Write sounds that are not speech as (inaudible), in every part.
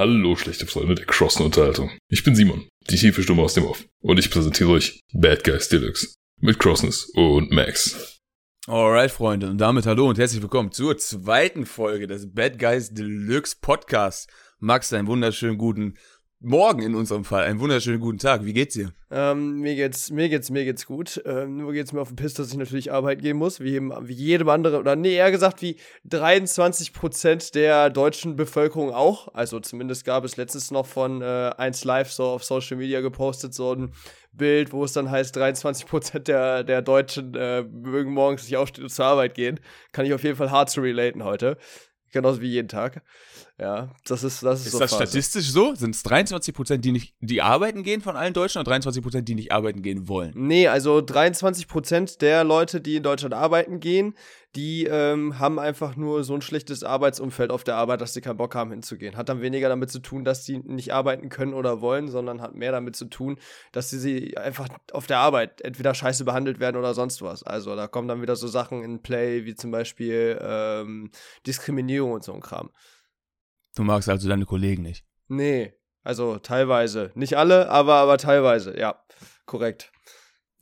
Hallo, schlechte Freunde der Crossen-Unterhaltung. Ich bin Simon, die tiefe Stimme aus dem Off. Und ich präsentiere euch Bad Guys Deluxe mit Crossness und Max. Alright, Freunde, und damit hallo und herzlich willkommen zur zweiten Folge des Bad Guys Deluxe Podcasts. Max, einen wunderschönen guten Morgen in unserem Fall. Einen wunderschönen guten Tag. Wie geht's dir? Ähm, mir geht's, mir geht's, mir geht's gut. Ähm, nur geht's mir auf den Piss, dass ich natürlich arbeiten gehen muss, wie jedem, wie jedem anderen, oder nee, eher gesagt, wie 23 Prozent der deutschen Bevölkerung auch. Also zumindest gab es letztes noch von äh, 1 Live so auf Social Media gepostet, so ein Bild, wo es dann heißt, 23 Prozent der, der Deutschen äh, mögen morgens nicht aufstehen und zur Arbeit gehen. Kann ich auf jeden Fall hart zu relaten heute. Genauso wie jeden Tag. Ja, das ist das ist, Ist so das Phase. statistisch so? Sind es 23 Prozent, die nicht, die arbeiten gehen von allen Deutschen oder 23 Prozent, die nicht arbeiten gehen wollen? Nee, also 23 Prozent der Leute, die in Deutschland arbeiten gehen, die ähm, haben einfach nur so ein schlechtes Arbeitsumfeld auf der Arbeit, dass sie keinen Bock haben hinzugehen. Hat dann weniger damit zu tun, dass sie nicht arbeiten können oder wollen, sondern hat mehr damit zu tun, dass sie, sie einfach auf der Arbeit entweder scheiße behandelt werden oder sonst was. Also da kommen dann wieder so Sachen in Play, wie zum Beispiel ähm, Diskriminierung und so ein Kram. Du magst also deine Kollegen nicht. Nee, also teilweise. Nicht alle, aber, aber teilweise, ja, korrekt.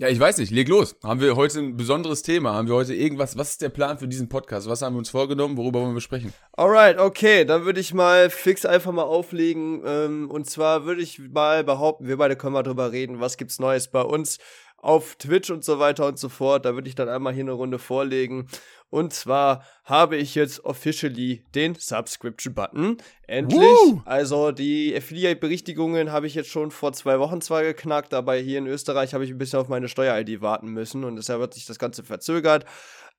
Ja, ich weiß nicht, leg los. Haben wir heute ein besonderes Thema? Haben wir heute irgendwas? Was ist der Plan für diesen Podcast? Was haben wir uns vorgenommen? Worüber wollen wir sprechen? Alright, okay, dann würde ich mal fix einfach mal auflegen. Ähm, und zwar würde ich mal behaupten, wir beide können mal drüber reden, was gibt's Neues bei uns auf Twitch und so weiter und so fort. Da würde ich dann einmal hier eine Runde vorlegen. Und zwar habe ich jetzt officially den Subscription-Button. Endlich. Woo! Also die Affiliate-Berichtigungen habe ich jetzt schon vor zwei Wochen zwar geknackt, aber hier in Österreich habe ich ein bisschen auf meine Steuer-ID warten müssen und deshalb hat sich das Ganze verzögert.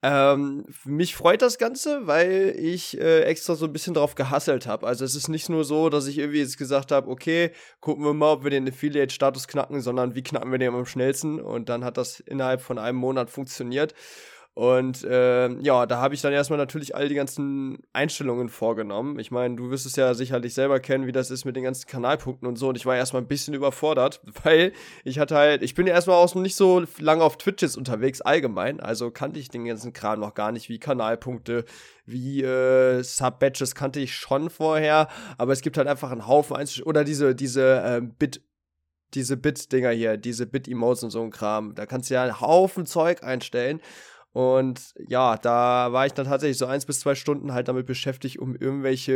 Ähm, mich freut das Ganze, weil ich äh, extra so ein bisschen drauf gehasselt habe. Also es ist nicht nur so, dass ich irgendwie jetzt gesagt habe, okay, gucken wir mal, ob wir den Affiliate-Status knacken, sondern wie knacken wir den am schnellsten. Und dann hat das innerhalb von einem Monat funktioniert. Und ähm, ja, da habe ich dann erstmal natürlich all die ganzen Einstellungen vorgenommen. Ich meine, du wirst es ja sicherlich selber kennen, wie das ist mit den ganzen Kanalpunkten und so. Und ich war erstmal ein bisschen überfordert, (laughs) weil ich hatte halt, ich bin ja erstmal auch noch nicht so lange auf Twitch jetzt unterwegs allgemein. Also kannte ich den ganzen Kram noch gar nicht, wie Kanalpunkte, wie äh, Sub-Badges kannte ich schon vorher. Aber es gibt halt einfach einen Haufen Einstellungen. Oder diese, diese ähm, Bit- diese Bit-Dinger hier, diese Bit-Emotes und so ein Kram. Da kannst du ja einen Haufen Zeug einstellen. Und ja, da war ich dann tatsächlich so eins bis zwei Stunden halt damit beschäftigt, um irgendwelche,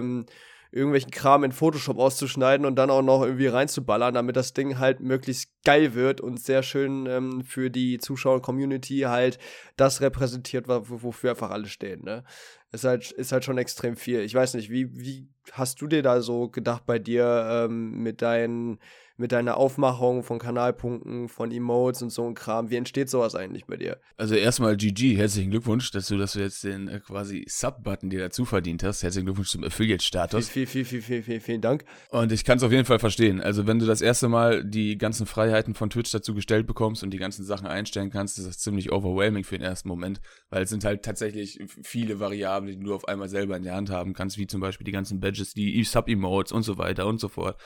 ähm, irgendwelchen Kram in Photoshop auszuschneiden und dann auch noch irgendwie reinzuballern, damit das Ding halt möglichst geil wird und sehr schön ähm, für die Zuschauer-Community halt das repräsentiert, wo- wofür einfach alle stehen, ne? Ist halt, ist halt schon extrem viel. Ich weiß nicht, wie, wie hast du dir da so gedacht bei dir ähm, mit deinen mit deiner Aufmachung von Kanalpunkten, von Emotes und so ein Kram. Wie entsteht sowas eigentlich bei dir? Also erstmal GG, herzlichen Glückwunsch, dass du, dass du jetzt den äh, quasi Sub-Button dir dazu verdient hast. Herzlichen Glückwunsch zum Affiliate-Status. Viel, viel, viel, viel, viel, vielen Dank. Und ich kann es auf jeden Fall verstehen. Also wenn du das erste Mal die ganzen Freiheiten von Twitch dazu gestellt bekommst und die ganzen Sachen einstellen kannst, ist das ziemlich overwhelming für den ersten Moment, weil es sind halt tatsächlich viele Variablen, die du auf einmal selber in der Hand haben kannst, wie zum Beispiel die ganzen Badges, die Sub-Emotes und so weiter und so fort.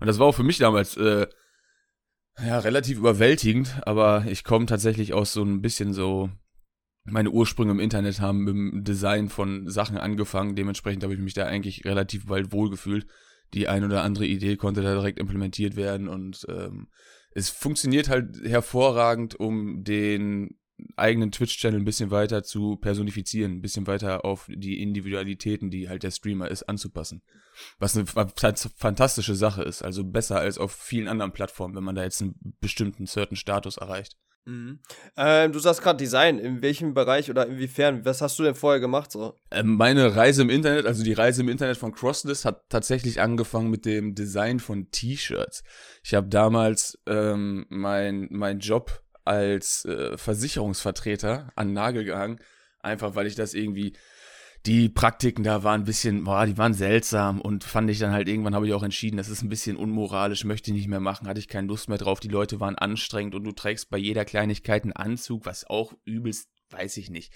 Und das war auch für mich damals äh, ja relativ überwältigend, aber ich komme tatsächlich aus so ein bisschen so meine Ursprünge im Internet haben mit dem Design von Sachen angefangen. Dementsprechend habe ich mich da eigentlich relativ bald wohlgefühlt. Die ein oder andere Idee konnte da direkt implementiert werden und ähm, es funktioniert halt hervorragend, um den eigenen Twitch-Channel ein bisschen weiter zu personifizieren, ein bisschen weiter auf die Individualitäten, die halt der Streamer ist, anzupassen. Was eine fa- fantastische Sache ist, also besser als auf vielen anderen Plattformen, wenn man da jetzt einen bestimmten certain Status erreicht. Mhm. Ähm, du sagst gerade Design. In welchem Bereich oder inwiefern? Was hast du denn vorher gemacht? So? Ähm, Meine Reise im Internet, also die Reise im Internet von Crossless, hat tatsächlich angefangen mit dem Design von T-Shirts. Ich habe damals ähm, mein, mein Job als äh, Versicherungsvertreter an den Nagel gehangen, einfach weil ich das irgendwie die Praktiken da waren ein bisschen, boah, die waren seltsam und fand ich dann halt irgendwann habe ich auch entschieden, das ist ein bisschen unmoralisch, möchte ich nicht mehr machen, hatte ich keine Lust mehr drauf, die Leute waren anstrengend und du trägst bei jeder Kleinigkeit einen Anzug, was auch übelst, weiß ich nicht.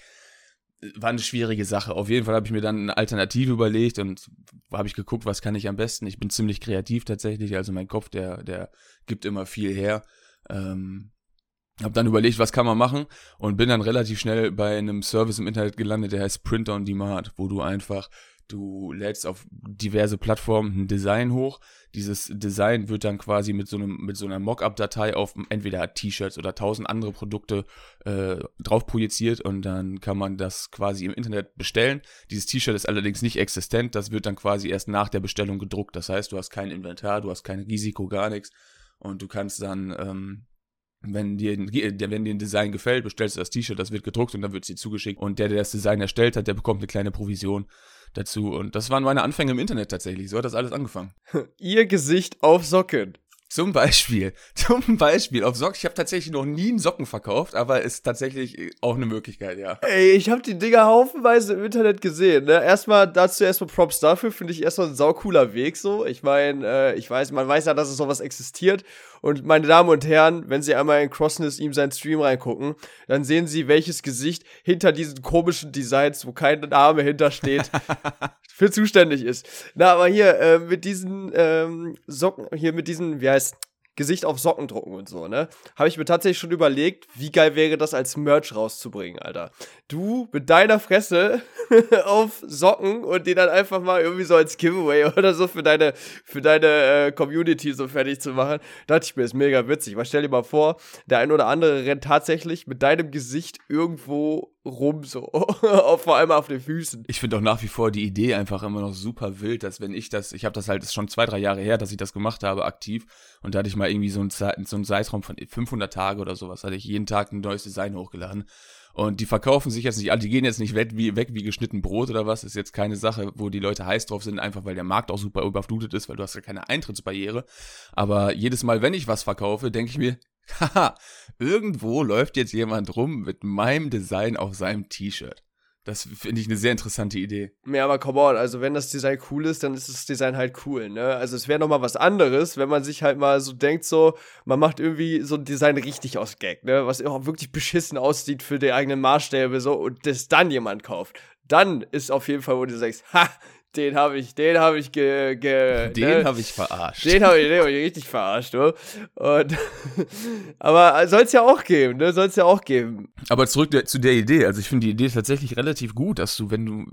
War eine schwierige Sache. Auf jeden Fall habe ich mir dann eine Alternative überlegt und habe ich geguckt, was kann ich am besten. Ich bin ziemlich kreativ tatsächlich, also mein Kopf, der, der gibt immer viel her. Ähm, Hab dann überlegt, was kann man machen und bin dann relativ schnell bei einem Service im Internet gelandet, der heißt Print on Demand, wo du einfach Du lädst auf diverse Plattformen ein Design hoch. Dieses Design wird dann quasi mit so, einem, mit so einer Mockup-Datei auf entweder T-Shirts oder tausend andere Produkte äh, drauf projiziert und dann kann man das quasi im Internet bestellen. Dieses T-Shirt ist allerdings nicht existent. Das wird dann quasi erst nach der Bestellung gedruckt. Das heißt, du hast kein Inventar, du hast kein Risiko, gar nichts. Und du kannst dann ähm, wenn dir, wenn dir ein Design gefällt, bestellst du das T-Shirt, das wird gedruckt und dann wird es dir zugeschickt. Und der, der das Design erstellt hat, der bekommt eine kleine Provision dazu. Und das waren meine Anfänge im Internet tatsächlich. So hat das alles angefangen. (laughs) Ihr Gesicht auf Socken. Zum Beispiel, (laughs) zum Beispiel auf Socken. Ich habe tatsächlich noch nie einen Socken verkauft, aber ist tatsächlich auch eine Möglichkeit, ja. Ey, ich habe die Dinger haufenweise im Internet gesehen. Ne? Erstmal dazu erstmal Props dafür, finde ich erstmal ein saucooler Weg so. Ich meine, äh, ich weiß, man weiß ja, dass es sowas existiert. Und meine Damen und Herren, wenn Sie einmal in Crossness ihm seinen Stream reingucken, dann sehen Sie, welches Gesicht hinter diesen komischen Designs, wo kein Name hintersteht, (laughs) für zuständig ist. Na, aber hier äh, mit diesen ähm, Socken, hier mit diesen, wie heißt Gesicht auf Socken drucken und so, ne? Habe ich mir tatsächlich schon überlegt, wie geil wäre das als Merch rauszubringen, Alter. Du mit deiner Fresse (laughs) auf Socken und die dann einfach mal irgendwie so als Giveaway (laughs) oder so für deine, für deine äh, Community so fertig zu machen. Dachte ich mir, ist mega witzig. Weil stell dir mal vor, der ein oder andere rennt tatsächlich mit deinem Gesicht irgendwo rum, so. (laughs) vor allem auf den Füßen. Ich finde auch nach wie vor die Idee einfach immer noch super wild, dass wenn ich das, ich habe das halt, schon zwei, drei Jahre her, dass ich das gemacht habe, aktiv. Und da hatte ich mal irgendwie so einen, so einen Zeitraum von 500 Tage oder sowas, hatte ich jeden Tag ein neues Design hochgeladen. Und die verkaufen sich jetzt nicht alle, die gehen jetzt nicht weg wie, weg wie geschnitten Brot oder was. Ist jetzt keine Sache, wo die Leute heiß drauf sind, einfach weil der Markt auch super überflutet ist, weil du hast ja keine Eintrittsbarriere. Aber jedes Mal, wenn ich was verkaufe, denke ich mir, haha, irgendwo läuft jetzt jemand rum mit meinem Design auf seinem T-Shirt. Das finde ich eine sehr interessante Idee. Ja, aber come on, also wenn das Design cool ist, dann ist das Design halt cool, ne? Also es wäre nochmal was anderes, wenn man sich halt mal so denkt, so, man macht irgendwie so ein Design richtig aus Gag, ne? Was auch wirklich beschissen aussieht für die eigenen Maßstäbe, so, und das dann jemand kauft. Dann ist auf jeden Fall, wo du sagst, ha, den habe ich, den habe ich ge, ge (laughs) Den ne? habe ich verarscht. Den habe ich, hab ich richtig verarscht, du. Und, (laughs) aber soll es ja auch geben, ne? Soll es ja auch geben. Aber zurück der, zu der Idee. Also ich finde die Idee tatsächlich relativ gut, dass du, wenn du,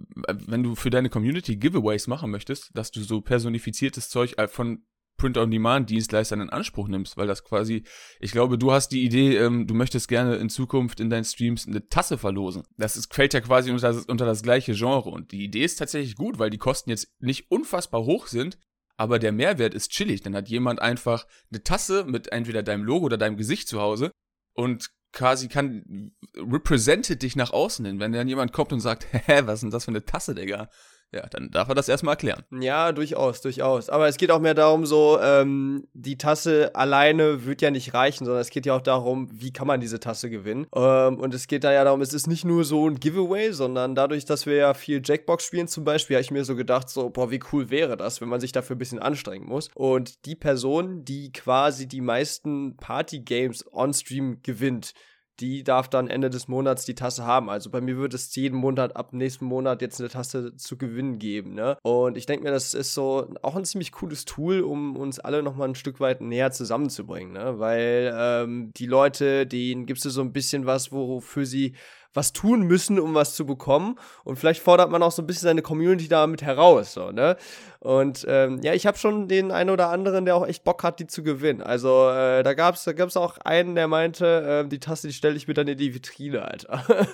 wenn du für deine Community Giveaways machen möchtest, dass du so personifiziertes Zeug äh, von Print-on-Demand-Dienstleister in Anspruch nimmst, weil das quasi, ich glaube, du hast die Idee, ähm, du möchtest gerne in Zukunft in deinen Streams eine Tasse verlosen. Das ist, fällt ja quasi unter das, unter das gleiche Genre und die Idee ist tatsächlich gut, weil die Kosten jetzt nicht unfassbar hoch sind, aber der Mehrwert ist chillig. Dann hat jemand einfach eine Tasse mit entweder deinem Logo oder deinem Gesicht zu Hause und quasi kann represented dich nach außen hin. Wenn dann jemand kommt und sagt, (laughs) hä, was ist denn das für eine Tasse, Digga? Ja, dann darf er das erstmal erklären. Ja, durchaus, durchaus. Aber es geht auch mehr darum, so, ähm, die Tasse alleine wird ja nicht reichen, sondern es geht ja auch darum, wie kann man diese Tasse gewinnen. Ähm, und es geht da ja darum, es ist nicht nur so ein Giveaway, sondern dadurch, dass wir ja viel Jackbox spielen zum Beispiel, habe ich mir so gedacht, so, boah, wie cool wäre das, wenn man sich dafür ein bisschen anstrengen muss. Und die Person, die quasi die meisten Party-Games on-Stream gewinnt, die darf dann Ende des Monats die Tasse haben. Also bei mir wird es jeden Monat ab nächsten Monat jetzt eine Tasse zu gewinnen geben. Ne? Und ich denke mir, das ist so auch ein ziemlich cooles Tool, um uns alle nochmal ein Stück weit näher zusammenzubringen. Ne? Weil ähm, die Leute, denen gibst du so ein bisschen was, wofür sie was tun müssen, um was zu bekommen. Und vielleicht fordert man auch so ein bisschen seine Community damit heraus. So, ne? Und ähm, ja, ich habe schon den einen oder anderen, der auch echt Bock hat, die zu gewinnen. Also äh, da gab es da gab's auch einen, der meinte, äh, die Tasse, die stelle ich mir dann in die Vitrine, Alter. (laughs)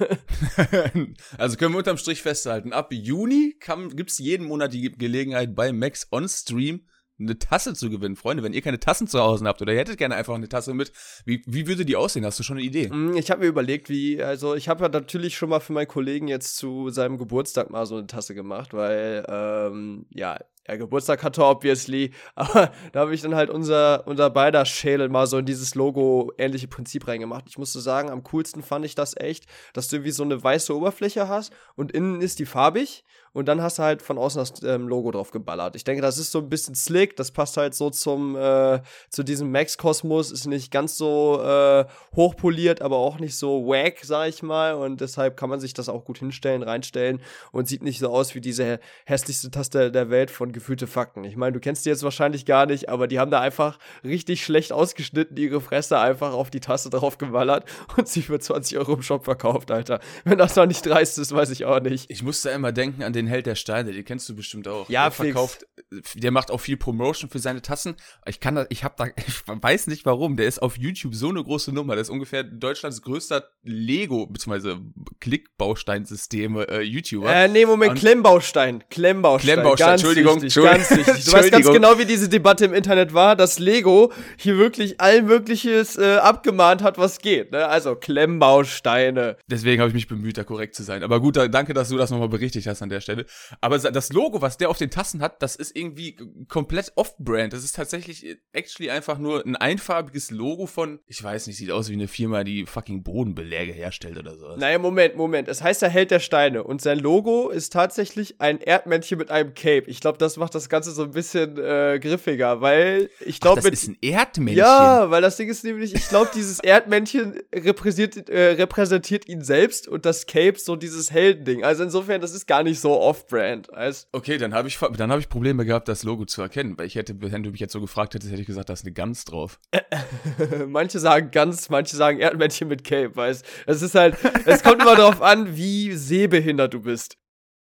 also können wir unterm Strich festhalten, ab Juni gibt es jeden Monat die Gelegenheit bei Max on Stream eine Tasse zu gewinnen. Freunde, wenn ihr keine Tassen zu Hause habt oder ihr hättet gerne einfach eine Tasse mit, wie, wie würde die aussehen? Hast du schon eine Idee? Mm, ich habe mir überlegt, wie, also ich habe ja natürlich schon mal für meinen Kollegen jetzt zu seinem Geburtstag mal so eine Tasse gemacht, weil, ähm, ja, er Geburtstag hatte, obviously. (laughs) Aber da habe ich dann halt unser, unser beider Schädel mal so in dieses Logo-ähnliche Prinzip reingemacht. Ich musste sagen, am coolsten fand ich das echt, dass du irgendwie so eine weiße Oberfläche hast und innen ist die farbig und dann hast du halt von außen das ähm, Logo drauf geballert. Ich denke, das ist so ein bisschen slick, das passt halt so zum, äh, zu diesem Max-Kosmos, ist nicht ganz so äh, hochpoliert, aber auch nicht so wack, sag ich mal. Und deshalb kann man sich das auch gut hinstellen, reinstellen und sieht nicht so aus wie diese hässlichste Taste der Welt von gefühlte Fakten. Ich meine, du kennst die jetzt wahrscheinlich gar nicht, aber die haben da einfach richtig schlecht ausgeschnitten, ihre Fresse einfach auf die Tasse drauf gewallert (laughs) und sie für 20 Euro im Shop verkauft, Alter. Wenn das noch nicht dreist ist, weiß ich auch nicht. Ich musste immer denken an den Held der Steine, den kennst du bestimmt auch. Ja, der verkauft, der macht auch viel Promotion für seine Tassen. Ich kann da, ich hab da, (laughs) ich weiß nicht warum, der ist auf YouTube so eine große Nummer. Der ist ungefähr Deutschlands größter Lego, bzw. Klickbausteinsysteme äh, YouTuber. Äh, nee, Moment, und Klemmbaustein. Klemmbaustein. Klemmbaustein, Entschuldigung. Wichtig, ganz wichtig. Du weißt ganz genau, wie diese Debatte im Internet war, dass Lego hier wirklich all Mögliches äh, abgemahnt hat, was geht. Ne? Also Klemmbausteine. Deswegen habe ich mich bemüht, da korrekt zu sein. Aber gut, danke, dass du das nochmal berichtigt hast an der Stelle. Aber das Logo, was der auf den Tassen hat, das ist irgendwie komplett off-brand. Das ist tatsächlich actually einfach nur ein einfarbiges Logo von, ich weiß nicht, sieht aus wie eine Firma, die fucking Bodenbeläge herstellt oder so. Naja, Moment, Moment. Es heißt, er Held der Steine und sein Logo ist tatsächlich ein Erdmännchen mit einem Cape. Ich glaube, das macht das Ganze so ein bisschen äh, griffiger, weil ich glaube. Das ist ein Erdmännchen. Ja, weil das Ding ist nämlich, ich glaube, dieses Erdmännchen repräsentiert, äh, repräsentiert ihn selbst und das Cape so dieses Heldending. Also insofern, das ist gar nicht so off-brand. Also okay, dann habe ich, dann ich Probleme gehabt, das Logo zu erkennen, weil ich hätte, wenn du mich jetzt so gefragt hättest, hätte ich gesagt, da ist eine Gans drauf. (laughs) manche sagen Gans, manche sagen Erdmännchen mit Cape, weißt Es ist halt, es kommt immer darauf an, wie sehbehindert du bist.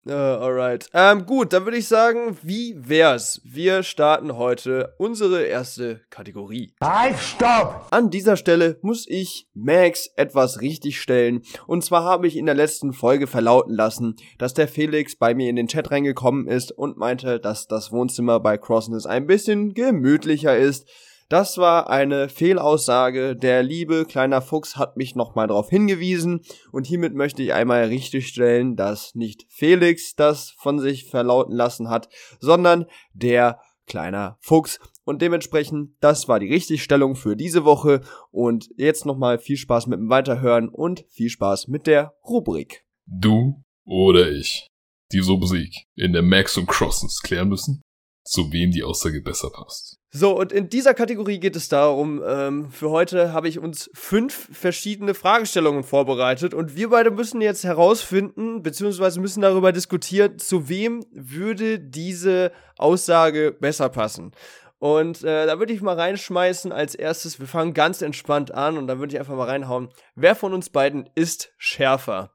Uh, alright. Ähm, gut, dann würde ich sagen, wie wär's? Wir starten heute unsere erste Kategorie. Halt, stopp! An dieser Stelle muss ich Max etwas richtigstellen. Und zwar habe ich in der letzten Folge verlauten lassen, dass der Felix bei mir in den Chat reingekommen ist und meinte, dass das Wohnzimmer bei Crossness ein bisschen gemütlicher ist. Das war eine Fehlaussage. Der liebe kleiner Fuchs hat mich nochmal darauf hingewiesen und hiermit möchte ich einmal richtigstellen, dass nicht Felix das von sich verlauten lassen hat, sondern der kleiner Fuchs. Und dementsprechend, das war die Richtigstellung für diese Woche. Und jetzt nochmal viel Spaß mit dem Weiterhören und viel Spaß mit der Rubrik. Du oder ich, die so Musik in der Max und Crossens klären müssen, zu wem die Aussage besser passt. So, und in dieser Kategorie geht es darum, ähm, für heute habe ich uns fünf verschiedene Fragestellungen vorbereitet und wir beide müssen jetzt herausfinden, beziehungsweise müssen darüber diskutieren, zu wem würde diese Aussage besser passen. Und äh, da würde ich mal reinschmeißen als erstes, wir fangen ganz entspannt an und da würde ich einfach mal reinhauen. Wer von uns beiden ist schärfer?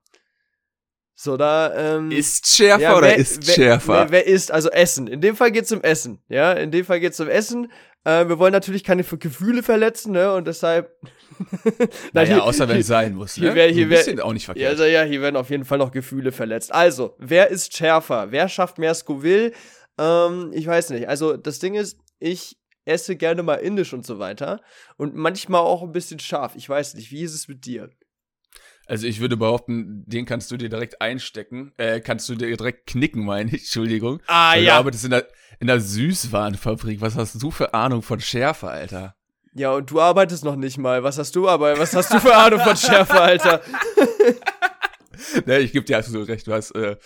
So, da, ähm, Ist schärfer ja, oder ist schärfer? Wer, wer, ist, also Essen. In dem Fall geht's um Essen, ja. In dem Fall geht's um Essen. Äh, wir wollen natürlich keine Gefühle verletzen, ne, und deshalb. (laughs) naja, hier, außer wenn es sein muss, ne? Hier wär, hier wär, auch nicht verkehrt. Ja, also, ja, hier werden auf jeden Fall noch Gefühle verletzt. Also, wer ist schärfer? Wer schafft mehr Scoville? Ähm, ich weiß nicht. Also, das Ding ist, ich esse gerne mal indisch und so weiter. Und manchmal auch ein bisschen scharf. Ich weiß nicht, wie ist es mit dir? Also ich würde behaupten, den kannst du dir direkt einstecken, äh, kannst du dir direkt knicken, meine ich, Entschuldigung. Ah, Weil ja. Du arbeitest in der, in der Süßwarenfabrik. Was hast du für Ahnung von Schärfe, Alter? Ja, und du arbeitest noch nicht mal. Was hast du aber? Was hast du für Ahnung von Schärfe, Alter? (laughs) (laughs) ne, ich gebe dir absolut recht. Du hast, äh,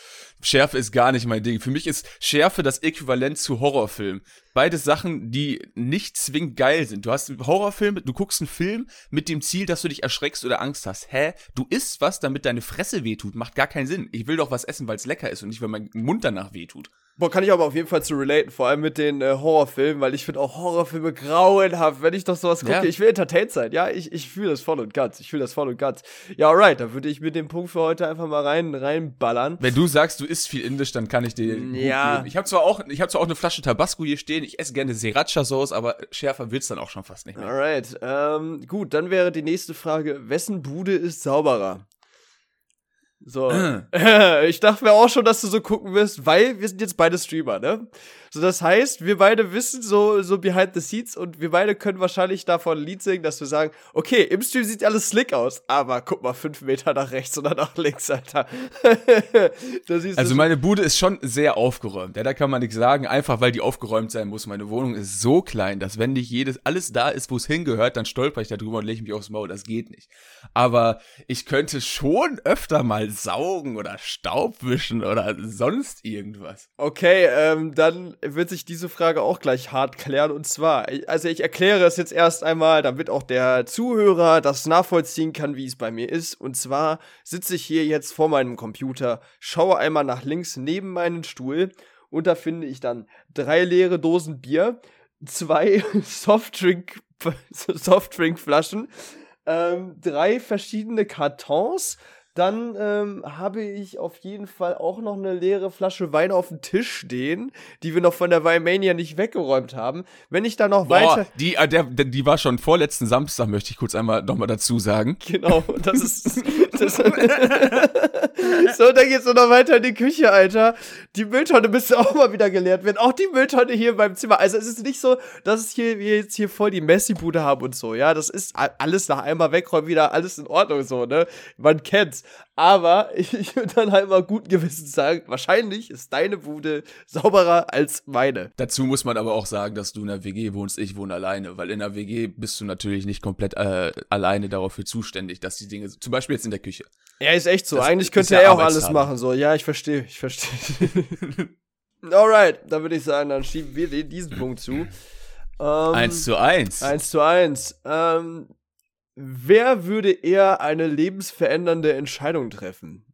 Schärfe ist gar nicht mein Ding. Für mich ist Schärfe das Äquivalent zu Horrorfilm. Beide Sachen, die nicht zwingend geil sind. Du hast einen Horrorfilm, du guckst einen Film mit dem Ziel, dass du dich erschreckst oder Angst hast. Hä? Du isst was, damit deine Fresse wehtut. Macht gar keinen Sinn. Ich will doch was essen, weil es lecker ist und nicht, weil mein Mund danach wehtut. Boah, kann ich aber auf jeden Fall zu relaten, vor allem mit den äh, Horrorfilmen, weil ich finde auch Horrorfilme grauenhaft, wenn ich doch sowas gucke. Ja. Ich will entertained sein, ja, ich, ich fühle das voll und ganz, ich fühle das voll und ganz. Ja, alright, da würde ich mit dem Punkt für heute einfach mal rein, reinballern. Wenn du sagst, du isst viel Indisch, dann kann ich dir ja. geben. Ich habe zwar auch, ich habe zwar auch eine Flasche Tabasco hier stehen, ich esse gerne Sriracha-Sauce, aber schärfer wird's dann auch schon fast nicht mehr. Alright, ähm, gut, dann wäre die nächste Frage, wessen Bude ist sauberer? So. (clears throat) (laughs) ich dachte mir auch schon, dass du so gucken wirst, weil wir sind jetzt beide Streamer, ne? So, das heißt, wir beide wissen so, so behind the scenes und wir beide können wahrscheinlich davon ein Lied singen, dass wir sagen, okay, im Stream sieht alles slick aus, aber guck mal fünf Meter nach rechts oder nach links, Alter. (laughs) also meine Bude ist schon sehr aufgeräumt, ja, da kann man nichts sagen, einfach weil die aufgeräumt sein muss. Meine Wohnung ist so klein, dass wenn nicht jedes, alles da ist, wo es hingehört, dann stolper ich da drüber und lege mich aufs Maul, das geht nicht. Aber ich könnte schon öfter mal saugen oder Staub wischen oder sonst irgendwas. Okay, ähm, dann wird sich diese Frage auch gleich hart klären. Und zwar, also ich erkläre es jetzt erst einmal, damit auch der Zuhörer das nachvollziehen kann, wie es bei mir ist. Und zwar sitze ich hier jetzt vor meinem Computer, schaue einmal nach links neben meinen Stuhl Und da finde ich dann drei leere Dosen Bier, zwei (laughs) Softdrink, (laughs) Softdrinkflaschen, ähm, drei verschiedene Kartons, dann ähm, habe ich auf jeden Fall auch noch eine leere Flasche Wein auf dem Tisch stehen, die wir noch von der Weinmania nicht weggeräumt haben. Wenn ich da noch Boah, weiter. die, äh, der, die war schon vorletzten Samstag, möchte ich kurz einmal nochmal dazu sagen. Genau, das ist. Das (laughs) so, dann geht's noch weiter in die Küche, Alter. Die Mülltonne müsste auch mal wieder geleert werden. Auch die Mülltonne hier beim Zimmer. Also es ist nicht so, dass es hier, wir jetzt hier voll die Messi-Bude haben und so, ja. Das ist alles nach einmal wegräumen, wieder alles in Ordnung, so, ne? Man kennt's. Aber ich, (laughs) ich würde dann halt mal guten Gewissens sagen, wahrscheinlich ist deine Bude sauberer als meine. Dazu muss man aber auch sagen, dass du in der WG wohnst, ich wohne alleine, weil in der WG bist du natürlich nicht komplett äh, alleine dafür zuständig, dass die Dinge, zum Beispiel jetzt in der Küche. Ja, ist echt so. Das Eigentlich könnte er auch alles machen, so. Ja, ich verstehe, ich verstehe. (laughs) Alright, dann würde ich sagen, dann schieben wir diesen Punkt zu. (clears throat) Ähm, eins zu eins. Eins zu eins. Ähm, wer würde eher eine lebensverändernde Entscheidung treffen?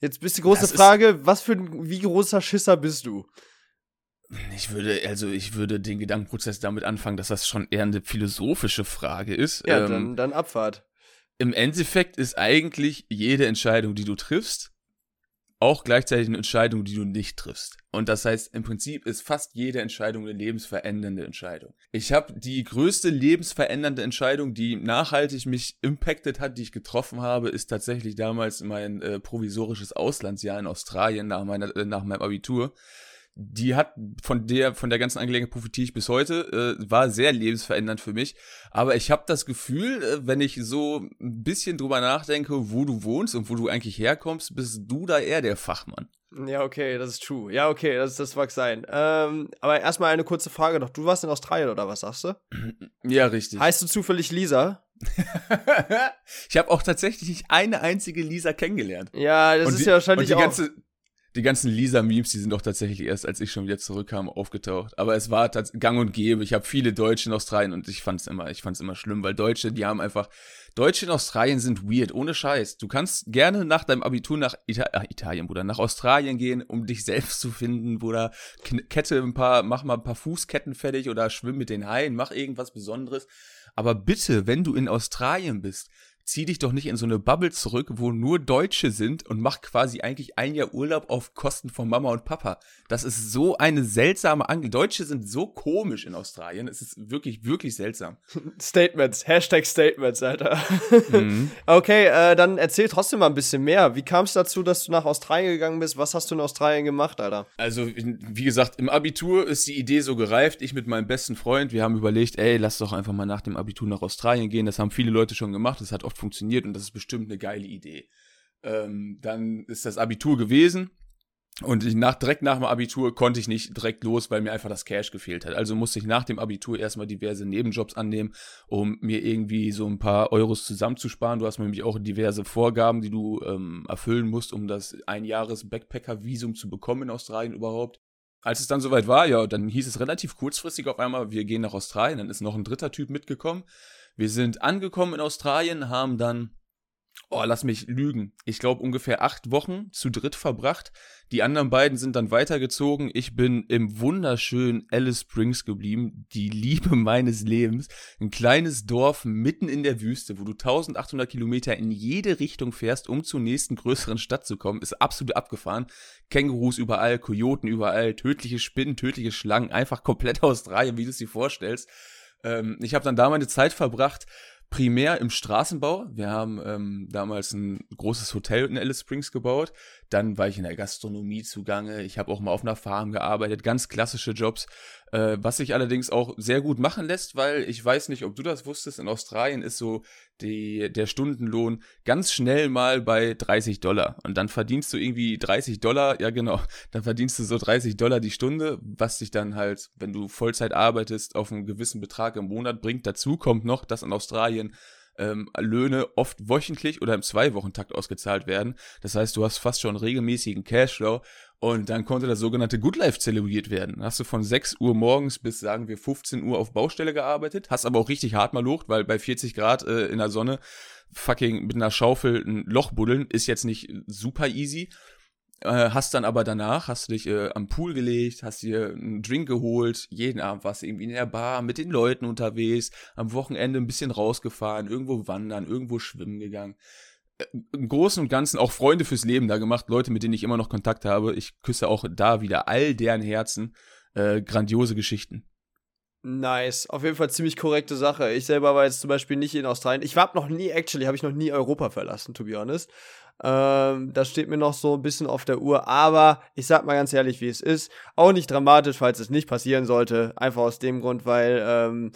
Jetzt bist die große das Frage, was für ein, wie großer Schisser bist du? Ich würde, also ich würde den Gedankenprozess damit anfangen, dass das schon eher eine philosophische Frage ist. Ja, ähm, dann, dann Abfahrt. Im Endeffekt ist eigentlich jede Entscheidung, die du triffst, auch gleichzeitig eine Entscheidung, die du nicht triffst. Und das heißt, im Prinzip ist fast jede Entscheidung eine lebensverändernde Entscheidung. Ich habe die größte lebensverändernde Entscheidung, die nachhaltig mich impacted hat, die ich getroffen habe, ist tatsächlich damals mein äh, provisorisches Auslandsjahr in Australien nach, meiner, äh, nach meinem Abitur die hat von der von der ganzen Angelegenheit profitiere ich bis heute, äh, war sehr lebensverändernd für mich. Aber ich habe das Gefühl, äh, wenn ich so ein bisschen drüber nachdenke, wo du wohnst und wo du eigentlich herkommst, bist du da eher der Fachmann. Ja, okay, das ist true. Ja, okay, das, das mag sein. Ähm, aber erstmal eine kurze Frage noch. Du warst in Australien oder was sagst du? (clears throat) Ja, richtig. Heißt du zufällig Lisa? (laughs) ich habe auch tatsächlich nicht eine einzige Lisa kennengelernt. Ja, das und ist die, ja wahrscheinlich und die auch. Ganze, die ganzen Lisa-Memes, die sind doch tatsächlich erst, als ich schon wieder zurückkam, aufgetaucht. Aber es war gang und gäbe. Ich habe viele Deutsche in Australien und ich fand's immer, ich fand's immer schlimm, weil Deutsche, die haben einfach, Deutsche in Australien sind weird, ohne Scheiß. Du kannst gerne nach deinem Abitur nach Ita Ach, Italien, Bruder, nach Australien gehen, um dich selbst zu finden, Bruder. Kette ein paar, mach mal ein paar Fußketten fertig oder schwimm mit den Haien, mach irgendwas Besonderes. Aber bitte, wenn du in Australien bist, zieh dich doch nicht in so eine Bubble zurück, wo nur Deutsche sind und mach quasi eigentlich ein Jahr Urlaub auf Kosten von Mama und Papa. Das ist so eine seltsame Angel. Deutsche sind so komisch in Australien. Es ist wirklich, wirklich seltsam. (laughs) Statements, Hashtag Statements, Alter. Mhm. (laughs) Okay, äh, dann erzähl trotzdem mal ein bisschen mehr. Wie kam es dazu, dass du nach Australien gegangen bist? Was hast du in Australien gemacht, Alter? Also, wie gesagt, im Abitur ist die Idee so gereift. Ich mit meinem besten Freund, wir haben überlegt, ey, lass doch einfach mal nach dem Abitur nach Australien gehen. Das haben viele Leute schon gemacht. Das hat oft funktioniert und das ist bestimmt eine geile Idee. Ähm, dann ist das Abitur gewesen. Und nach, direkt nach dem Abitur konnte ich nicht direkt los, weil mir einfach das Cash gefehlt hat. Also musste ich nach dem Abitur erstmal diverse Nebenjobs annehmen, um mir irgendwie so ein paar Euros zusammenzusparen. Du hast nämlich auch diverse Vorgaben, die du ähm, erfüllen musst, um das Einjahres-Backpacker-Visum zu bekommen in Australien überhaupt. Als es dann soweit war, ja, dann hieß es relativ kurzfristig auf einmal, wir gehen nach Australien. Dann ist noch ein dritter Typ mitgekommen. Wir sind angekommen in Australien, haben dann, oh, lass mich lügen, ich glaube ungefähr acht Wochen zu dritt verbracht. Die anderen beiden sind dann weitergezogen. Ich bin im wunderschönen Alice Springs geblieben, die Liebe (laughs) meines Lebens. Ein kleines Dorf mitten in der Wüste, wo du 1800 Kilometer in jede Richtung fährst, um zur nächsten größeren Stadt zu kommen. Ist absolut abgefahren. Kängurus überall, Kojoten überall, tödliche Spinnen, tödliche Schlangen. Einfach komplett (laughs) Australien, wie du es dir vorstellst. Ähm, ich habe dann da meine Zeit verbracht, primär im Straßenbau. Wir haben ähm, damals ein großes Hotel in Alice Springs gebaut. Dann war ich in der Gastronomie zugange. Ich habe auch mal auf einer Farm gearbeitet. Ganz klassische Jobs. Äh, was sich allerdings auch sehr gut machen lässt, weil ich weiß nicht, ob du das wusstest, in Australien ist so die, der Stundenlohn ganz schnell mal bei 30 Dollar. Und dann verdienst du irgendwie 30 Dollar, ja genau, (laughs) dann verdienst du so 30 Dollar die Stunde, was dich dann halt, wenn du Vollzeit arbeitest, auf einen gewissen Betrag im Monat bringt. Dazu kommt noch, dass in Australien ähm, Löhne oft wöchentlich oder im Zwei-Wochen-Takt ausgezahlt werden. Das heißt, du hast fast schon regelmäßigen Cashflow und dann konnte das sogenannte Good Life zelebriert werden. Dann hast du von 6 Uhr morgens bis, sagen wir, 15 Uhr auf Baustelle gearbeitet, hast aber auch richtig hart mal locht, weil bei 40 Grad äh, in der Sonne fucking mit einer Schaufel ein Loch buddeln ist jetzt nicht super easy. Äh, hast dann aber danach, hast du dich äh, am Pool gelegt, hast dir einen Drink geholt, jeden Abend warst du irgendwie in der Bar mit den Leuten unterwegs, am Wochenende ein bisschen rausgefahren, irgendwo wandern, irgendwo schwimmen gegangen. Äh, Im Großen und Ganzen auch Freunde fürs Leben da gemacht, Leute, mit denen ich immer noch Kontakt habe. Ich küsse auch da wieder all deren Herzen. Äh, grandiose Geschichten. Nice. Auf jeden Fall ziemlich korrekte Sache. Ich selber war jetzt zum Beispiel nicht in Australien. Ich war noch nie, actually, habe ich noch nie Europa verlassen, to be honest. Ähm, das steht mir noch so ein bisschen auf der Uhr. Aber ich sag mal ganz ehrlich, wie es ist. Auch nicht dramatisch, falls es nicht passieren sollte. Einfach aus dem Grund, weil ähm,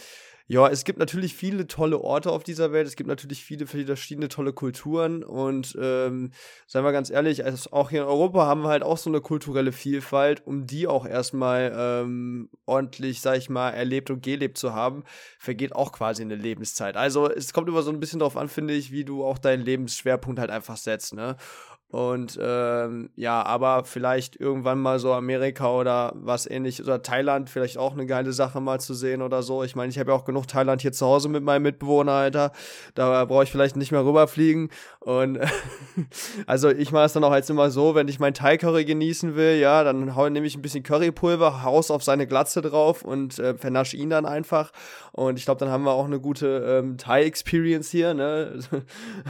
ja, es gibt natürlich viele tolle Orte auf dieser Welt. Es gibt natürlich viele verschiedene tolle Kulturen. Und ähm, seien wir ganz ehrlich, also auch hier in Europa haben wir halt auch so eine kulturelle Vielfalt, um die auch erstmal ähm, ordentlich, sag ich mal, erlebt und gelebt zu haben, vergeht auch quasi eine Lebenszeit. Also es kommt immer so ein bisschen darauf an, finde ich, wie du auch deinen Lebensschwerpunkt halt einfach setzt, ne? Und ähm, ja, aber vielleicht irgendwann mal so Amerika oder was ähnliches oder Thailand, vielleicht auch eine geile Sache mal zu sehen oder so. Ich meine, ich habe ja auch genug Thailand hier zu Hause mit meinem Mitbewohner, Alter. Da brauche ich vielleicht nicht mehr rüberfliegen. Und (laughs) also ich mache es dann auch jetzt immer so, wenn ich mein Thai-Curry genießen will, ja, dann nehme ich ein bisschen Currypulver, haus auf seine Glatze drauf und äh, vernasche ihn dann einfach. Und ich glaube, dann haben wir auch eine gute ähm, Thai-Experience hier, ne?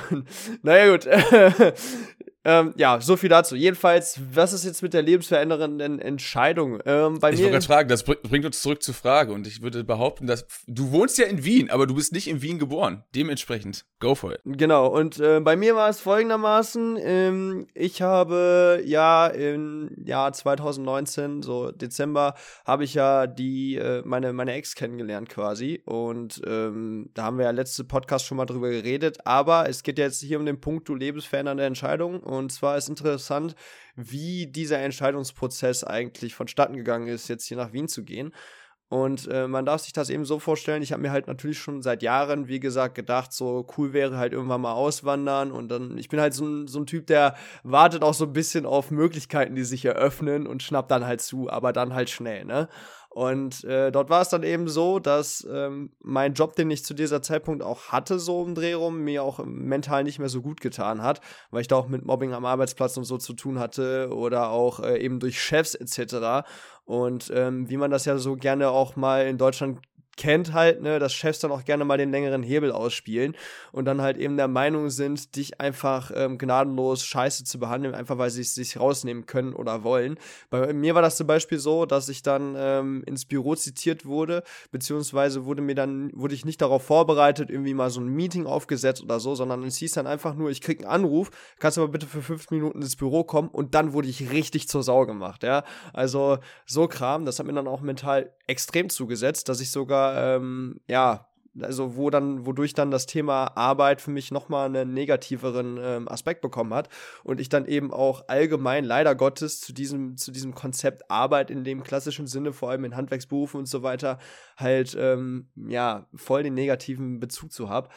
(laughs) naja, gut. (laughs) Ähm, ja, so viel dazu. Jedenfalls, was ist jetzt mit der lebensverändernden Entscheidung? Ähm, bei ich wollte gerade fragen, das bringt uns zurück zur Frage und ich würde behaupten, dass du wohnst ja in Wien, aber du bist nicht in Wien geboren. Dementsprechend, go for it. Genau, und äh, bei mir war es folgendermaßen, ähm, ich habe ja im Jahr 2019, so Dezember, habe ich ja die, äh, meine, meine Ex kennengelernt quasi und ähm, da haben wir ja letzte Podcast schon mal drüber geredet, aber es geht jetzt hier um den Punkt, du lebensverändernde Entscheidung und zwar ist interessant, wie dieser Entscheidungsprozess eigentlich vonstatten gegangen ist, jetzt hier nach Wien zu gehen. Und äh, man darf sich das eben so vorstellen, ich habe mir halt natürlich schon seit Jahren, wie gesagt, gedacht, so cool wäre halt irgendwann mal auswandern. Und dann, ich bin halt so so ein Typ, der wartet auch so ein bisschen auf Möglichkeiten, die sich eröffnen und schnappt dann halt zu, aber dann halt schnell, ne? Und äh, dort war es dann eben so, dass ähm, mein Job, den ich zu dieser Zeitpunkt auch hatte, so im Dreh rum, mir auch mental nicht mehr so gut getan hat, weil ich da auch mit Mobbing am Arbeitsplatz und so zu tun hatte oder auch äh, eben durch Chefs etc. Und ähm, wie man das ja so gerne auch mal in Deutschland kennt halt, ne, dass Chefs dann auch gerne mal den längeren Hebel ausspielen und dann halt eben der Meinung sind, dich einfach ähm, gnadenlos scheiße zu behandeln, einfach weil sie es sich rausnehmen können oder wollen. Bei mir war das zum Beispiel so, dass ich dann ähm, ins Büro zitiert wurde, beziehungsweise wurde mir dann, wurde ich nicht darauf vorbereitet, irgendwie mal so ein Meeting aufgesetzt oder so, sondern es hieß dann einfach nur, ich krieg einen Anruf, kannst du mal bitte für fünf Minuten ins Büro kommen und dann wurde ich richtig zur Sau gemacht, ja. Also so Kram, das hat mir dann auch mental extrem zugesetzt, dass ich sogar ähm, ja, also wo dann, wodurch dann das Thema Arbeit für mich nochmal einen negativeren ähm, Aspekt bekommen hat und ich dann eben auch allgemein leider Gottes zu diesem, zu diesem Konzept Arbeit in dem klassischen Sinne, vor allem in Handwerksberufen und so weiter, halt ähm, ja voll den negativen Bezug zu habe.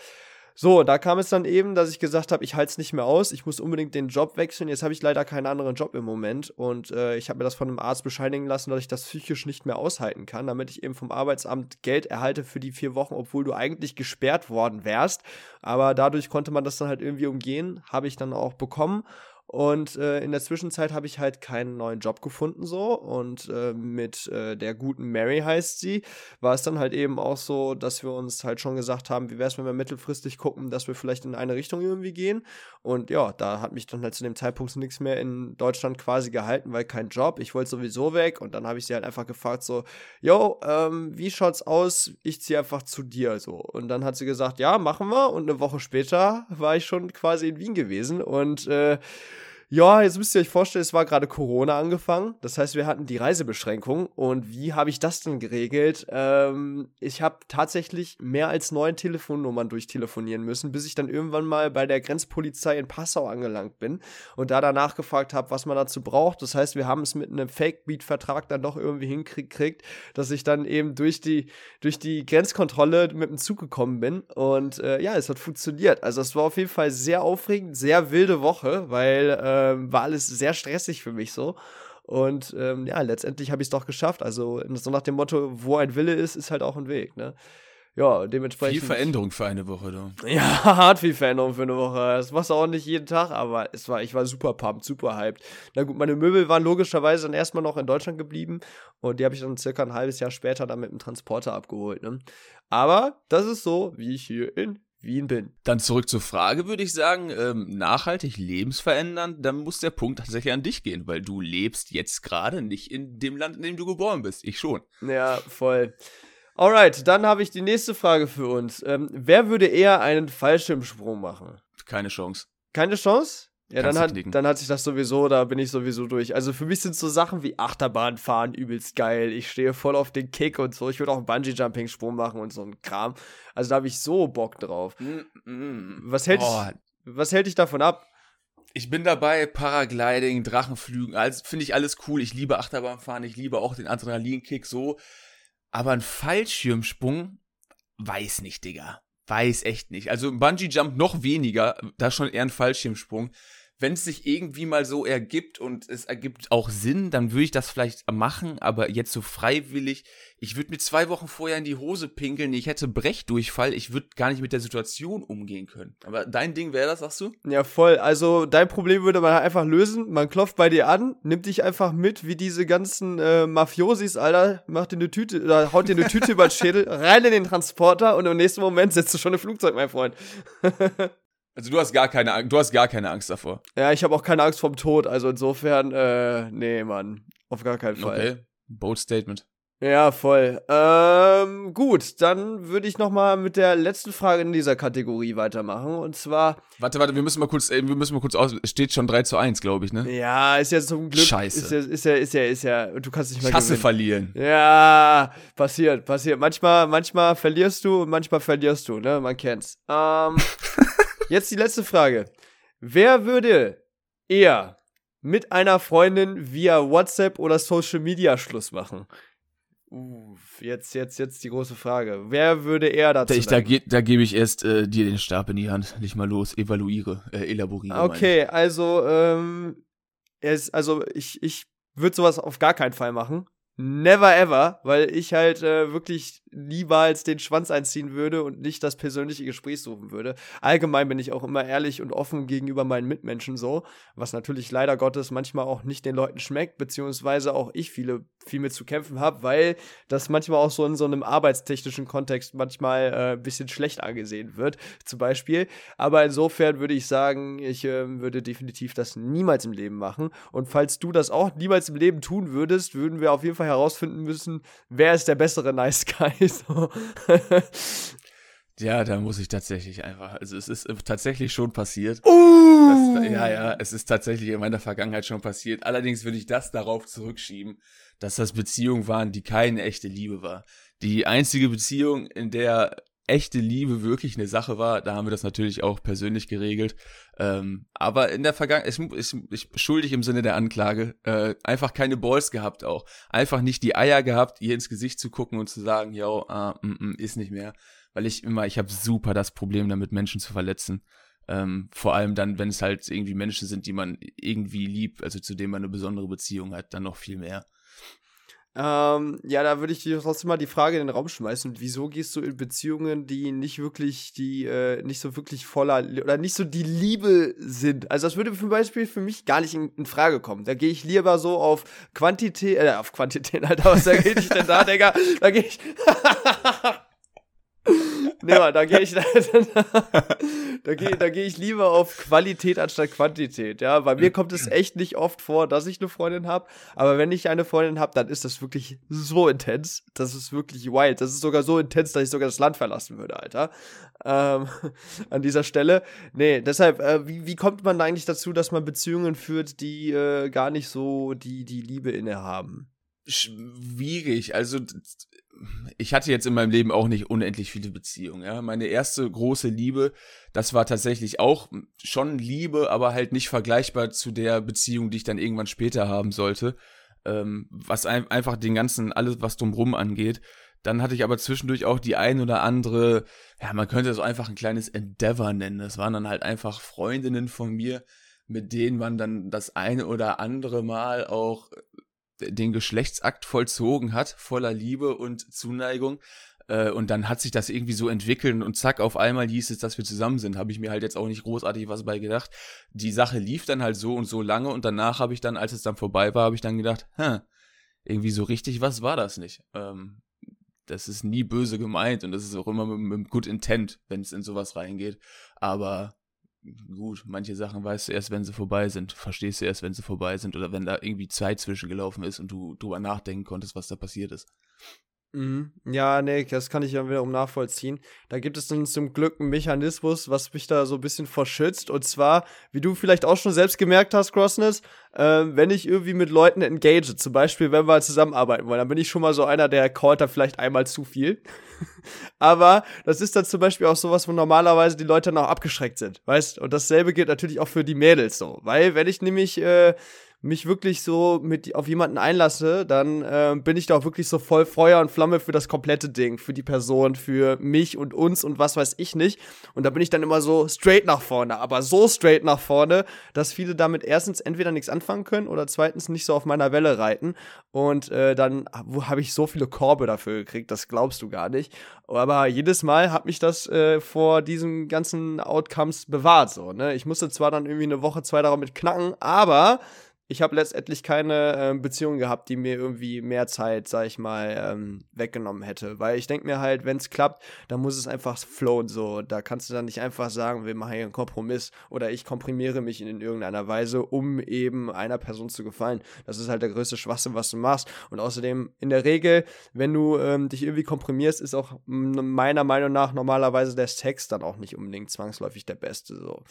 So, da kam es dann eben, dass ich gesagt habe, ich halte es nicht mehr aus, ich muss unbedingt den Job wechseln. Jetzt habe ich leider keinen anderen Job im Moment und äh, ich habe mir das von einem Arzt bescheinigen lassen, dass ich das psychisch nicht mehr aushalten kann, damit ich eben vom Arbeitsamt Geld erhalte für die vier Wochen, obwohl du eigentlich gesperrt worden wärst. Aber dadurch konnte man das dann halt irgendwie umgehen, habe ich dann auch bekommen und äh, in der Zwischenzeit habe ich halt keinen neuen Job gefunden so. Und äh, mit äh, der guten Mary heißt sie, war es dann halt eben auch so, dass wir uns halt schon gesagt haben, wie wäre es, wenn wir mittelfristig gucken, dass wir vielleicht in eine Richtung irgendwie gehen. Und ja, da hat mich dann halt zu dem Zeitpunkt nichts mehr in Deutschland quasi gehalten, weil kein Job. Ich wollte sowieso weg. Und dann habe ich sie halt einfach gefragt, so, yo, ähm, wie schaut's aus? Ich ziehe einfach zu dir so. Und dann hat sie gesagt, ja, machen wir. Und eine Woche später war ich schon quasi in Wien gewesen. Und äh, ja, jetzt müsst ihr euch vorstellen, es war gerade Corona angefangen. Das heißt, wir hatten die Reisebeschränkung. Und wie habe ich das denn geregelt? Ähm, ich habe tatsächlich mehr als neun Telefonnummern durchtelefonieren müssen, bis ich dann irgendwann mal bei der Grenzpolizei in Passau angelangt bin und da danach gefragt habe, was man dazu braucht. Das heißt, wir haben es mit einem Fake-Beat-Vertrag dann doch irgendwie hinkriegt, dass ich dann eben durch die, durch die Grenzkontrolle mit dem Zug gekommen bin. Und äh, ja, es hat funktioniert. Also es war auf jeden Fall sehr aufregend, sehr wilde Woche, weil äh, ähm, war alles sehr stressig für mich so. Und ähm, ja, letztendlich habe ich es doch geschafft. Also so nach dem Motto, wo ein Wille ist, ist halt auch ein Weg. Ne? ja, dementsprechend. Viel Veränderung für eine Woche, du. (laughs) Ja, hart viel Veränderung für eine Woche. Das machst du auch nicht jeden Tag, aber es war, ich war super pumped, super hyped. Na gut, meine Möbel waren logischerweise dann erstmal noch in Deutschland geblieben und die habe ich dann circa ein halbes Jahr später dann mit dem Transporter abgeholt. Ne? Aber das ist so, wie ich hier in Wien bin. Dann zurück zur Frage, würde ich sagen, ähm, nachhaltig lebensverändernd, dann muss der Punkt tatsächlich an dich gehen, weil du lebst jetzt gerade nicht in dem Land, in dem du geboren bist. Ich schon. Ja, voll. Alright, dann habe ich die nächste Frage für uns. Ähm, wer würde eher einen Fallschirmsprung machen? Keine Chance. Keine Chance? Ja, dann hat, dann hat sich das sowieso, da bin ich sowieso durch. Also für mich sind so Sachen wie Achterbahn fahren übelst geil. Ich stehe voll auf den Kick und so. Ich würde auch einen Bungee-Jumping-Sprung machen und so ein Kram. Also da habe ich so Bock drauf. Was hält, Oh, was hält dich davon ab? Ich bin dabei, Paragliding, Drachenflügen, alles finde ich alles cool. Ich liebe Achterbahnfahren, ich liebe auch den Adrenalinkick so. Aber ein Fallschirmsprung, weiß nicht, Digga. Weiß echt nicht. Also ein Bungee-Jump noch weniger, da schon eher ein Fallschirmsprung. Wenn es sich irgendwie mal so ergibt und es ergibt auch Sinn, dann würde ich das vielleicht machen, aber jetzt so freiwillig. Ich würde mir zwei Wochen vorher in die Hose pinkeln, ich hätte Brechdurchfall, ich würde gar nicht mit der Situation umgehen können. Aber dein Ding wäre das, sagst du? Ja, voll. Also dein Problem würde man einfach lösen. Man klopft bei dir an, nimmt dich einfach mit, wie diese ganzen äh, Mafiosis, Alter, macht dir eine Tüte, oder haut dir eine Tüte (laughs) über den Schädel, rein in den Transporter und im nächsten Moment setzt du schon im Flugzeug, mein Freund. (laughs) Also du hast gar keine, Ang- du hast gar keine Angst davor. Ja, ich habe auch keine Angst vorm Tod, also insofern, äh, nee, Mann. Auf gar keinen Fall. Okay. Bold Statement. Ja, voll. Ähm, gut, dann würde ich noch mal mit der letzten Frage in dieser Kategorie weitermachen. Und zwar, Warte, warte, wir müssen mal kurz, äh, wir müssen mal kurz aus. Es steht schon 3 zu 1, glaube ich, ne? ja, ist ja zum Glück. Scheiße. Ist ja, ist ja, ist ja, ist ja, du kannst nicht mehr gewinnen. verlieren. Ja, passiert, passiert. Manchmal, manchmal verlierst du und manchmal verlierst du, ne? Man kennt's. Ähm, (laughs) jetzt die letzte Frage. Wer würde eher mit einer Freundin via WhatsApp oder Social Media Schluss machen? Uff, jetzt, jetzt, jetzt die große Frage. Wer würde eher dazu Da, ich, da, ge da gebe ich erst äh, dir den Stab in die Hand. Leg mal los, evaluiere, äh, elaboriere. Okay, also, ähm, es, also ich, ich würde sowas auf gar keinen Fall machen. Never ever, weil ich halt äh, wirklich niemals den Schwanz einziehen würde und nicht das persönliche Gespräch suchen würde. Allgemein bin ich auch immer ehrlich und offen gegenüber meinen Mitmenschen so, was natürlich leider Gottes manchmal auch nicht den Leuten schmeckt, beziehungsweise auch ich viele viel mit zu kämpfen habe, weil das manchmal auch so in so einem arbeitstechnischen Kontext manchmal äh, ein bisschen schlecht angesehen wird, zum Beispiel. Aber insofern würde ich sagen, ich ähm, würde definitiv das niemals im Leben machen. Und falls du das auch niemals im Leben tun würdest, würden wir auf jeden Fall herausfinden müssen, wer ist der bessere Nice Guy. (laughs) So. Ja, da muss ich tatsächlich einfach. Also es ist tatsächlich schon passiert. uh! Das, ja, ja, es ist tatsächlich in meiner Vergangenheit schon passiert. Allerdings würde ich das darauf zurückschieben, dass das Beziehungen waren, die keine echte Liebe war. Die einzige Beziehung, in der echte Liebe wirklich eine Sache war, da haben wir das natürlich auch persönlich geregelt. Ähm, aber in der Vergangenheit, ich, ich, schuldig im Sinne der Anklage, äh, einfach keine Balls gehabt auch. Einfach nicht die Eier gehabt, ihr ins Gesicht zu gucken und zu sagen, yo, ah, mm, mm, ist nicht mehr. Weil ich immer, ich habe super das Problem damit, Menschen zu verletzen. Ähm, vor allem dann, wenn es halt irgendwie Menschen sind, die man irgendwie liebt, also zu denen man eine besondere Beziehung hat, dann noch viel mehr. Ähm, ja, da würde ich dir trotzdem mal die Frage in den Raum schmeißen. Wieso gehst du in Beziehungen, die nicht wirklich, die äh, nicht so wirklich voller oder nicht so die Liebe sind? Also das würde zum Beispiel für mich gar nicht in, in Frage kommen. Da gehe ich lieber so auf Quantität, äh, auf Quantität, (laughs) Alter, was da gehe ich denn da, Digga? Da gehe ich. (laughs) nee, Mann, da gehe ich, da, (laughs) da gehe da geh ich lieber auf Qualität anstatt Quantität. Ja, bei mir kommt es echt nicht oft vor, dass ich eine Freundin habe. Aber wenn ich eine Freundin habe, dann ist das wirklich so intens. Das ist wirklich wild. Das ist sogar so intens, dass ich sogar das Land verlassen würde, Alter. Ähm, (laughs) an dieser Stelle. Nee, deshalb, äh, wie, wie kommt man eigentlich dazu, dass man Beziehungen führt, die äh, gar nicht so die, die Liebe innehaben? Schwierig. Also ich hatte jetzt in meinem Leben auch nicht unendlich viele Beziehungen. Ja? Meine erste große Liebe, das war tatsächlich auch schon Liebe, aber halt nicht vergleichbar zu der Beziehung, die ich dann irgendwann später haben sollte. Ähm, was ein, einfach den ganzen, alles was drumrum angeht. Dann hatte ich aber zwischendurch auch die ein oder andere, ja, man könnte so einfach ein kleines Endeavor nennen. Das waren dann halt einfach Freundinnen von mir, mit denen man dann das eine oder andere Mal auch den Geschlechtsakt vollzogen hat, voller Liebe und Zuneigung. Äh, und dann hat sich das irgendwie so entwickelt und zack, auf einmal hieß es, dass wir zusammen sind. Habe ich mir halt jetzt auch nicht großartig was bei gedacht. Die Sache lief dann halt so und so lange und danach habe ich dann, als es dann vorbei war, habe ich dann gedacht, hä, irgendwie so richtig was war das nicht. Ähm, das ist nie böse gemeint und das ist auch immer mit, mit Good Intent, wenn es in sowas reingeht. Aber gut, manche Sachen weißt du erst, wenn sie vorbei sind, verstehst du erst, wenn sie vorbei sind oder wenn da irgendwie Zeit zwischengelaufen ist und du drüber nachdenken konntest, was da passiert ist. Mhm. Ja, nee, das kann ich ja wiederum nachvollziehen. Da gibt es dann zum Glück einen Mechanismus, was mich da so ein bisschen verschützt. Und zwar, wie du vielleicht auch schon selbst gemerkt hast, Crossness, äh, wenn ich irgendwie mit Leuten engage, zum Beispiel, wenn wir zusammenarbeiten wollen, dann bin ich schon mal so einer, der callt da vielleicht einmal zu viel. (laughs) Aber das ist dann zum Beispiel auch sowas, wo normalerweise die Leute dann auch abgeschreckt sind, weißt? Und dasselbe gilt natürlich auch für die Mädels so. Weil, wenn ich nämlich, äh, mich wirklich so mit auf jemanden einlasse, dann äh, bin ich da auch wirklich so voll Feuer und Flamme für das komplette Ding, für die Person, für mich und uns und was weiß ich nicht. Und da bin ich dann immer so straight nach vorne, aber so straight nach vorne, dass viele damit erstens entweder nichts anfangen können oder zweitens nicht so auf meiner Welle reiten. Und äh, dann habe ich so viele Korbe dafür gekriegt, das glaubst du gar nicht. Aber jedes Mal hat mich das äh, vor diesen ganzen Outcomes bewahrt. So, ne? Ich musste zwar dann irgendwie eine Woche, zwei damit knacken, aber ich habe letztendlich keine äh, Beziehung gehabt, die mir irgendwie mehr Zeit, sag ich mal, ähm, weggenommen hätte. Weil ich denke mir halt, wenn es klappt, dann muss es einfach flowen. So, da kannst du dann nicht einfach sagen, wir machen hier einen Kompromiss oder ich komprimiere mich in irgendeiner Weise, um eben einer Person zu gefallen. Das ist halt der größte Schwachsinn, was du machst. Und außerdem, in der Regel, wenn du ähm, dich irgendwie komprimierst, ist auch meiner Meinung nach normalerweise der Sex dann auch nicht unbedingt zwangsläufig der beste. So.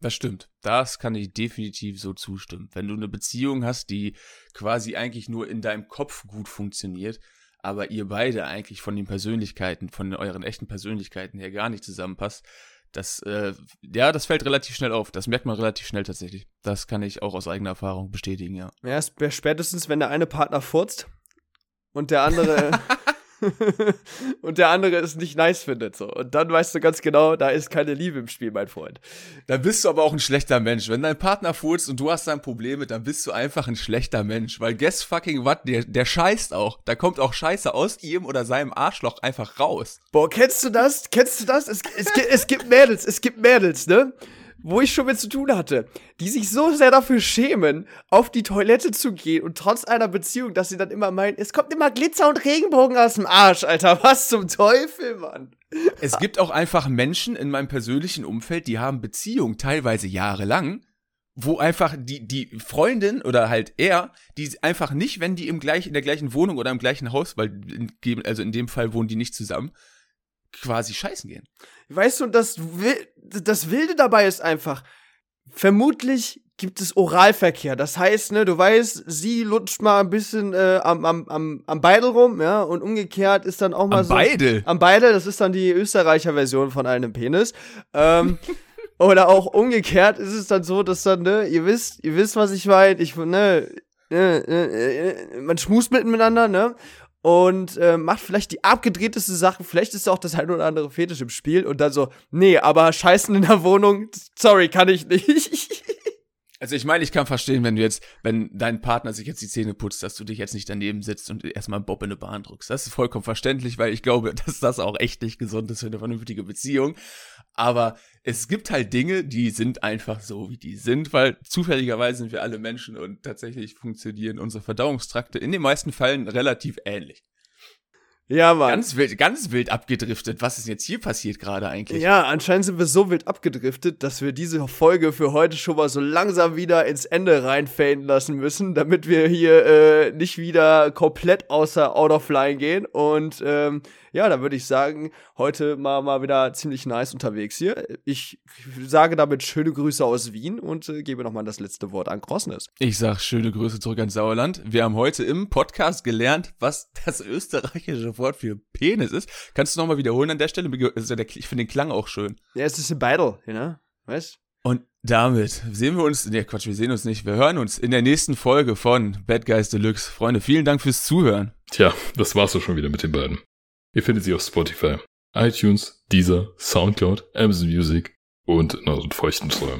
Das stimmt. Das kann ich definitiv so zustimmen. Wenn du eine Beziehung hast, die quasi eigentlich nur in deinem Kopf gut funktioniert, aber ihr beide eigentlich von den Persönlichkeiten, von euren echten Persönlichkeiten her gar nicht zusammenpasst, das, äh, ja, das fällt relativ schnell auf. Das merkt man relativ schnell tatsächlich. Das kann ich auch aus eigener Erfahrung bestätigen, ja. Ja, spätestens, wenn der eine Partner furzt und der andere (laughs) (laughs) (laughs) und der andere es nicht nice findet. So. Und dann weißt du ganz genau, da ist keine Liebe im Spiel, mein Freund. Dann bist du aber auch ein schlechter Mensch. Wenn dein Partner furzt und du hast dann Probleme, dann bist du einfach ein schlechter Mensch. Weil guess fucking what, der, der scheißt auch. Da kommt auch Scheiße aus ihm oder seinem Arschloch einfach raus. Boah, kennst du das? Kennst du das? Es, es, es gibt Mädels, es gibt Mädels, ne? Wo ich schon mit zu tun hatte, die sich so sehr dafür schämen, auf die Toilette zu gehen und trotz einer Beziehung, dass sie dann immer meinen, es kommt immer Glitzer und Regenbogen aus dem Arsch, Alter. Was zum Teufel, Mann? Es gibt auch einfach Menschen in meinem persönlichen Umfeld, die haben Beziehungen teilweise jahrelang, wo einfach die, die Freundin oder halt er, die einfach nicht, wenn die im gleich, in der gleichen Wohnung oder im gleichen Haus, weil, in, also in dem Fall wohnen die nicht zusammen, quasi scheißen gehen. Weißt du, das, das Wilde dabei ist einfach, vermutlich gibt es Oralverkehr. Das heißt, ne, du weißt, sie lutscht mal ein bisschen äh, am, am, am, am Beidel rum, ja, und umgekehrt ist dann auch mal am so. Am Beidel? Am Beidel, das ist dann die Österreicher Version von einem Penis. Ähm, (laughs) oder auch umgekehrt ist es dann so, dass dann, ne, ihr wisst, ihr wisst, was ich meine, ich, ne, ne, ne, man schmust miteinander, ne? Und äh, macht vielleicht die abgedrehteste Sache, vielleicht ist auch das ein oder andere Fetisch im Spiel und dann so, nee, aber Scheißen in der Wohnung, sorry, kann ich nicht. (laughs) Also ich meine, ich kann verstehen, wenn du jetzt, wenn dein Partner sich jetzt die Zähne putzt, dass du dich jetzt nicht daneben sitzt und erstmal Bob in eine Bahn drückst. Das ist vollkommen verständlich, weil ich glaube, (laughs) dass das auch echt nicht gesund ist für eine vernünftige Beziehung. Aber es gibt halt Dinge, die sind einfach so, wie die sind, weil zufälligerweise sind wir alle Menschen und tatsächlich funktionieren unsere Verdauungstrakte in den meisten Fällen relativ ähnlich. Ja, Mann. Ganz wild, ganz wild abgedriftet. Was ist jetzt hier passiert gerade eigentlich? Ja, anscheinend sind wir so wild abgedriftet, dass wir diese Folge für heute schon mal so langsam wieder ins Ende reinfaden lassen müssen, damit wir hier äh, nicht wieder komplett außer Out of Line gehen. Und ähm, ja, da würde ich sagen, heute mal, mal wieder ziemlich nice unterwegs hier. Ich sage damit schöne Grüße aus Wien und äh, gebe nochmal das letzte Wort an Crossness. Ich sage schöne Grüße zurück ans Sauerland. Wir haben heute im Podcast gelernt, was das österreichische Wort für Penis ist. Kannst du nochmal wiederholen an der Stelle? Ich finde den Klang auch schön. Ja, es ist ein Battle, you know? Weißt und damit sehen wir uns, ne Quatsch, wir sehen uns nicht, wir hören uns in der nächsten Folge von Bad Guys Deluxe. Freunde, vielen Dank fürs Zuhören. Tja, das war's doch schon wieder mit den beiden. Ihr findet sie auf Spotify, iTunes, Deezer, Soundcloud, Amazon Music und in euren feuchten Träumen.